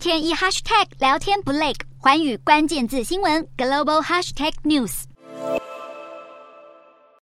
天一 hashtag 聊天不累，寰宇关键字新闻 global hashtag news。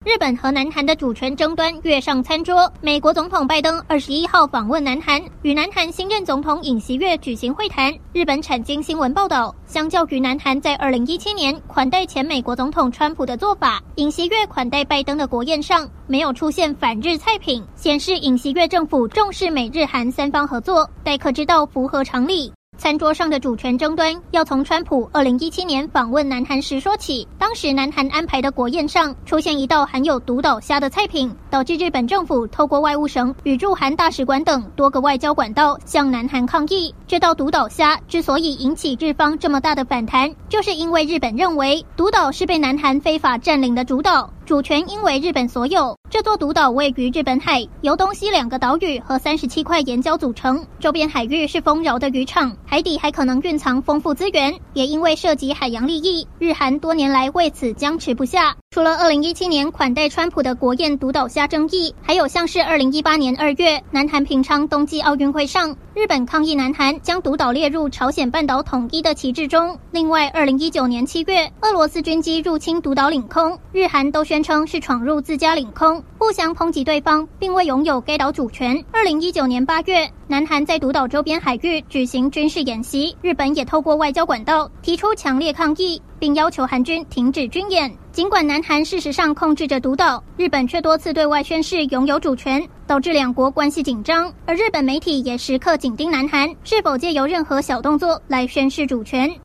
日本和南韩的主权争端跃上餐桌。美国总统拜登二十一号访问南韩，与南韩新任总统尹锡悦举行会谈。日本产经新闻报道，相较于南韩在二零一七年款待前美国总统川普的做法，尹锡悦款待拜登的国宴上没有出现反日菜品，显示尹锡悦政府重视美日韩三方合作，待客之道符合常理。餐桌上的主权争端要从川普二零一七年访问南韩时说起。当时南韩安排的国宴上出现一道含有独岛虾的菜品，导致日本政府透过外务省与驻韩大使馆等多个外交管道向南韩抗议。这道独岛虾之所以引起日方这么大的反弹，就是因为日本认为独岛是被南韩非法占领的主岛。主权应为日本所有。这座独岛位于日本海，由东西两个岛屿和三十七块岩礁组成，周边海域是丰饶的渔场，海底还可能蕴藏丰富资源。也因为涉及海洋利益，日韩多年来为此僵持不下。除了二零一七年款待川普的国宴独岛虾争议，还有像是二零一八年二月南韩平昌冬季奥运会上，日本抗议南韩将独岛列入朝鲜半岛统一的旗帜中。另外，二零一九年七月，俄罗斯军机入侵独岛领空，日韩都宣。称是闯入自家领空，互相抨击对方，并未拥有该岛主权。二零一九年八月，南韩在独岛周边海域举行军事演习，日本也透过外交管道提出强烈抗议，并要求韩军停止军演。尽管南韩事实上控制着独岛，日本却多次对外宣示拥有主权，导致两国关系紧张。而日本媒体也时刻紧盯南韩是否借由任何小动作来宣示主权。